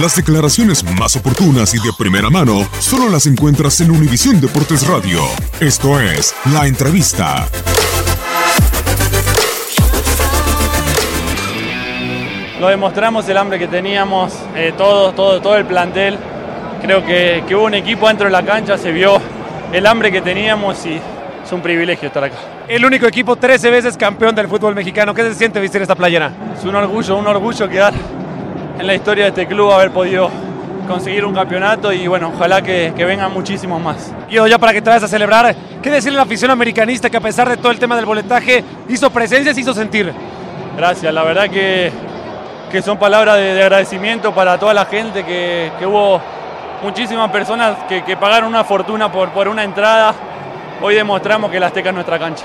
Las declaraciones más oportunas y de primera mano solo las encuentras en Univisión Deportes Radio. Esto es La Entrevista. Lo demostramos el hambre que teníamos, eh, todo, todo, todo el plantel. Creo que, que hubo un equipo dentro de la cancha, se vio el hambre que teníamos y es un privilegio estar acá. El único equipo 13 veces campeón del fútbol mexicano. ¿Qué se siente vestir esta playera? Es un orgullo, un orgullo quedar en la historia de este club, haber podido conseguir un campeonato y bueno, ojalá que, que vengan muchísimos más. Y ya para que te vayas a celebrar, ¿qué decirle a la afición americanista que a pesar de todo el tema del boletaje hizo presencia se hizo sentir? Gracias, la verdad que, que son palabras de, de agradecimiento para toda la gente, que, que hubo muchísimas personas que, que pagaron una fortuna por, por una entrada. Hoy demostramos que la Azteca es nuestra cancha.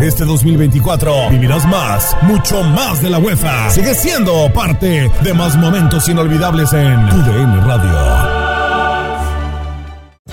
Este 2024 vivirás más, mucho más de la UEFA. Sigue siendo parte de más momentos inolvidables en tu DN Radio.